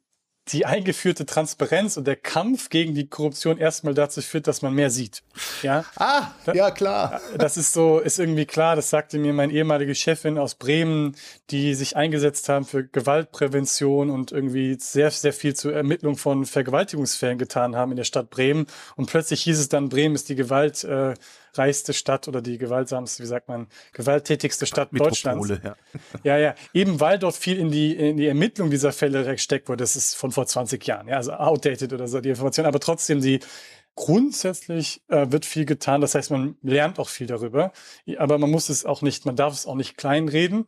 die eingeführte Transparenz und der Kampf gegen die Korruption erstmal dazu führt, dass man mehr sieht. Ja. Ah, ja klar. Das ist so, ist irgendwie klar. Das sagte mir meine ehemalige Chefin aus Bremen, die sich eingesetzt haben für Gewaltprävention und irgendwie sehr, sehr viel zur Ermittlung von Vergewaltigungsfällen getan haben in der Stadt Bremen. Und plötzlich hieß es dann, Bremen ist die Gewalt. Äh, reichste Stadt oder die gewaltsamste, wie sagt man, gewalttätigste Stadt Deutschlands. Ja. ja, ja. Eben weil dort viel in die, in die Ermittlung dieser Fälle gesteckt wurde. Das ist von vor 20 Jahren, ja, also outdated oder so, die Information. Aber trotzdem, die grundsätzlich äh, wird viel getan. Das heißt, man lernt auch viel darüber. Aber man muss es auch nicht, man darf es auch nicht kleinreden.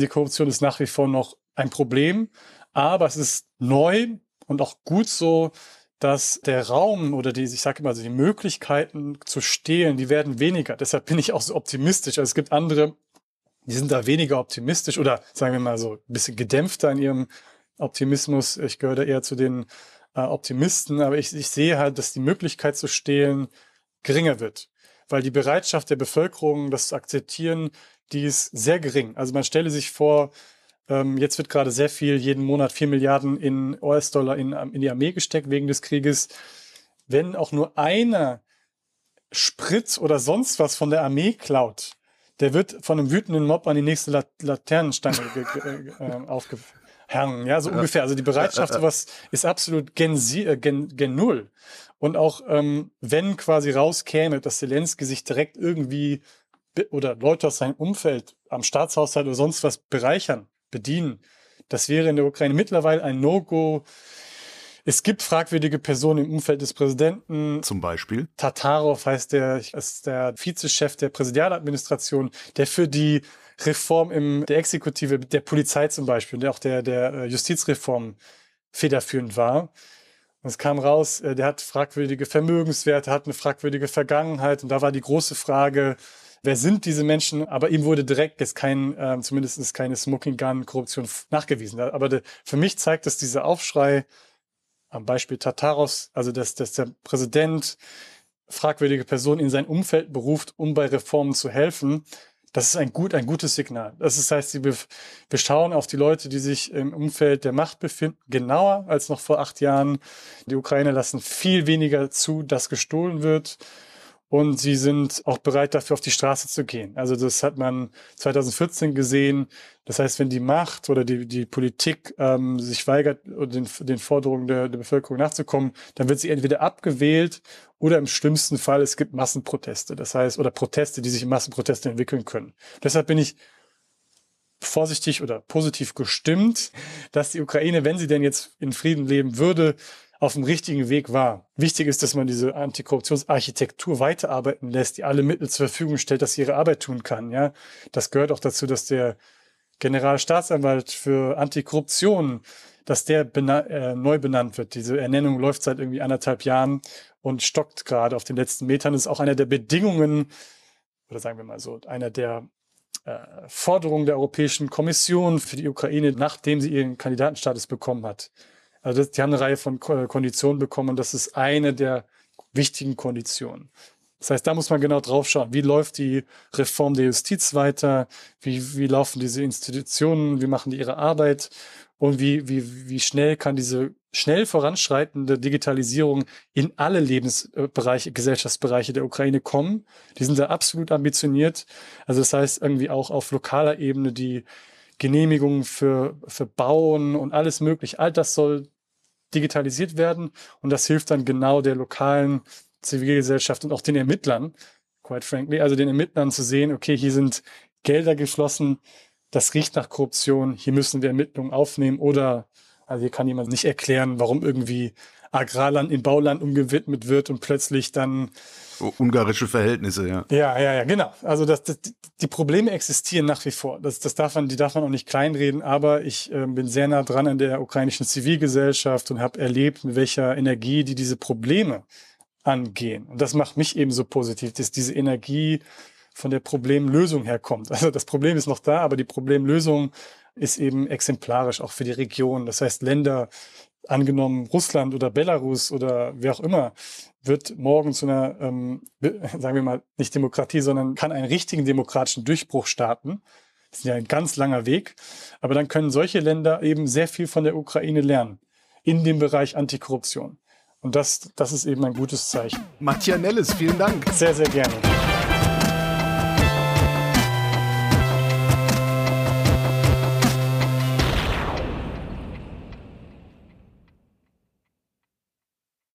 Die Korruption ist nach wie vor noch ein Problem. Aber es ist neu und auch gut so, dass der Raum oder die, ich sage immer, also die Möglichkeiten zu stehlen, die werden weniger. Deshalb bin ich auch so optimistisch. Also es gibt andere, die sind da weniger optimistisch oder sagen wir mal so ein bisschen gedämpfter in ihrem Optimismus. Ich gehöre da eher zu den äh, Optimisten, aber ich, ich sehe halt, dass die Möglichkeit zu stehlen geringer wird, weil die Bereitschaft der Bevölkerung, das zu akzeptieren, die ist sehr gering. Also man stelle sich vor, jetzt wird gerade sehr viel, jeden Monat vier Milliarden in US-Dollar in, in die Armee gesteckt wegen des Krieges. Wenn auch nur einer Sprit oder sonst was von der Armee klaut, der wird von einem wütenden Mob an die nächste La Laternenstange äh, aufgehangen. Ja, so ungefähr. Also die Bereitschaft, sowas ist absolut gen, äh, gen, gen Null. Und auch ähm, wenn quasi rauskäme, dass Zelensky sich direkt irgendwie oder Leute aus seinem Umfeld am Staatshaushalt oder sonst was bereichern, bedienen. Das wäre in der Ukraine mittlerweile ein No-Go. Es gibt fragwürdige Personen im Umfeld des Präsidenten. Zum Beispiel? Tatarov heißt der, ist der Vizechef der Präsidialadministration, der für die Reform im, der Exekutive, der Polizei zum Beispiel, der auch der, der äh, Justizreform federführend war. Und es kam raus, äh, der hat fragwürdige Vermögenswerte, hat eine fragwürdige Vergangenheit. Und da war die große Frage, wer sind diese Menschen, aber ihm wurde direkt jetzt kein, äh, zumindest keine Smoking Gun Korruption nachgewiesen. Aber de, für mich zeigt es dieser Aufschrei am Beispiel Tataros, also dass, dass der Präsident fragwürdige Personen in sein Umfeld beruft, um bei Reformen zu helfen. Das ist ein gut, ein gutes Signal. Das ist, heißt, wir, wir schauen auf die Leute, die sich im Umfeld der Macht befinden, genauer als noch vor acht Jahren. Die Ukraine lassen viel weniger zu, dass gestohlen wird und sie sind auch bereit dafür auf die Straße zu gehen. Also das hat man 2014 gesehen. Das heißt, wenn die Macht oder die, die Politik ähm, sich weigert, den, den Forderungen der, der Bevölkerung nachzukommen, dann wird sie entweder abgewählt oder im schlimmsten Fall es gibt Massenproteste. Das heißt, oder Proteste, die sich in Massenproteste entwickeln können. Deshalb bin ich vorsichtig oder positiv gestimmt, dass die Ukraine, wenn sie denn jetzt in Frieden leben würde, auf dem richtigen Weg war. Wichtig ist, dass man diese Antikorruptionsarchitektur weiterarbeiten lässt, die alle Mittel zur Verfügung stellt, dass sie ihre Arbeit tun kann. Ja, das gehört auch dazu, dass der Generalstaatsanwalt für Antikorruption, dass der bena äh, neu benannt wird. Diese Ernennung läuft seit irgendwie anderthalb Jahren und stockt gerade auf den letzten Metern. Das ist auch einer der Bedingungen, oder sagen wir mal so, einer der äh, Forderungen der Europäischen Kommission für die Ukraine, nachdem sie ihren Kandidatenstatus bekommen hat. Also die haben eine Reihe von Konditionen bekommen und das ist eine der wichtigen Konditionen. Das heißt, da muss man genau drauf schauen. Wie läuft die Reform der Justiz weiter? Wie, wie laufen diese Institutionen? Wie machen die ihre Arbeit? Und wie, wie, wie schnell kann diese schnell voranschreitende Digitalisierung in alle Lebensbereiche, Gesellschaftsbereiche der Ukraine kommen? Die sind da absolut ambitioniert. Also das heißt irgendwie auch auf lokaler Ebene die Genehmigungen für, für Bauen und alles mögliche. All das soll digitalisiert werden und das hilft dann genau der lokalen Zivilgesellschaft und auch den Ermittlern, quite frankly, also den Ermittlern zu sehen, okay, hier sind Gelder geflossen, das riecht nach Korruption, hier müssen wir Ermittlungen aufnehmen oder also hier kann jemand nicht erklären, warum irgendwie Agrarland in Bauland umgewidmet wird und plötzlich dann ungarische Verhältnisse, ja. Ja, ja, ja, genau. Also das, das, die Probleme existieren nach wie vor. Das, das darf man, die darf man auch nicht kleinreden. Aber ich äh, bin sehr nah dran an der ukrainischen Zivilgesellschaft und habe erlebt, mit welcher Energie die diese Probleme angehen. Und das macht mich eben so positiv, dass diese Energie von der Problemlösung herkommt. Also das Problem ist noch da, aber die Problemlösung ist eben exemplarisch auch für die Region. Das heißt, Länder, angenommen Russland oder Belarus oder wer auch immer, wird morgen zu einer, ähm, sagen wir mal, nicht Demokratie, sondern kann einen richtigen demokratischen Durchbruch starten. Das ist ja ein ganz langer Weg. Aber dann können solche Länder eben sehr viel von der Ukraine lernen in dem Bereich Antikorruption. Und das, das ist eben ein gutes Zeichen. Matthias Nelles, vielen Dank. Sehr, sehr gerne.